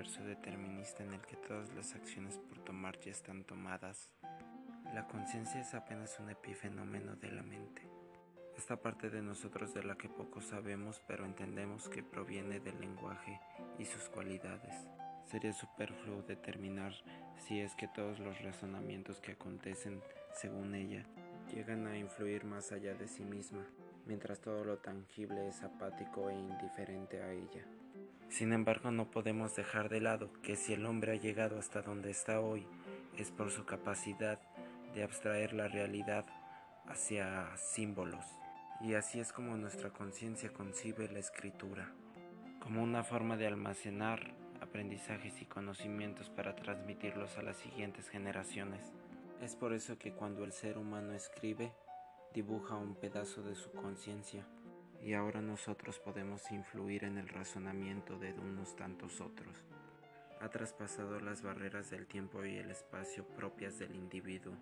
universo determinista en el que todas las acciones por tomar ya están tomadas, la conciencia es apenas un epifenómeno de la mente. Esta parte de nosotros de la que poco sabemos pero entendemos que proviene del lenguaje y sus cualidades. Sería superfluo determinar si es que todos los razonamientos que acontecen según ella llegan a influir más allá de sí misma, mientras todo lo tangible es apático e indiferente a ella. Sin embargo, no podemos dejar de lado que si el hombre ha llegado hasta donde está hoy, es por su capacidad de abstraer la realidad hacia símbolos. Y así es como nuestra conciencia concibe la escritura, como una forma de almacenar aprendizajes y conocimientos para transmitirlos a las siguientes generaciones. Es por eso que cuando el ser humano escribe, dibuja un pedazo de su conciencia, y ahora nosotros podemos influir en el razonamiento de unos tantos otros. Ha traspasado las barreras del tiempo y el espacio propias del individuo.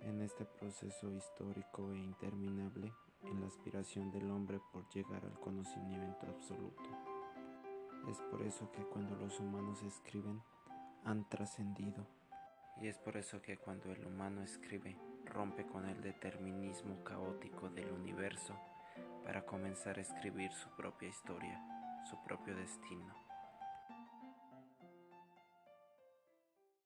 En este proceso histórico e interminable, en la aspiración del hombre por llegar al conocimiento absoluto. Es por eso que cuando los humanos escriben, han trascendido. Y es por eso que cuando el humano escribe, rompe con el determinismo caótico del universo para comenzar a escribir su propia historia, su propio destino.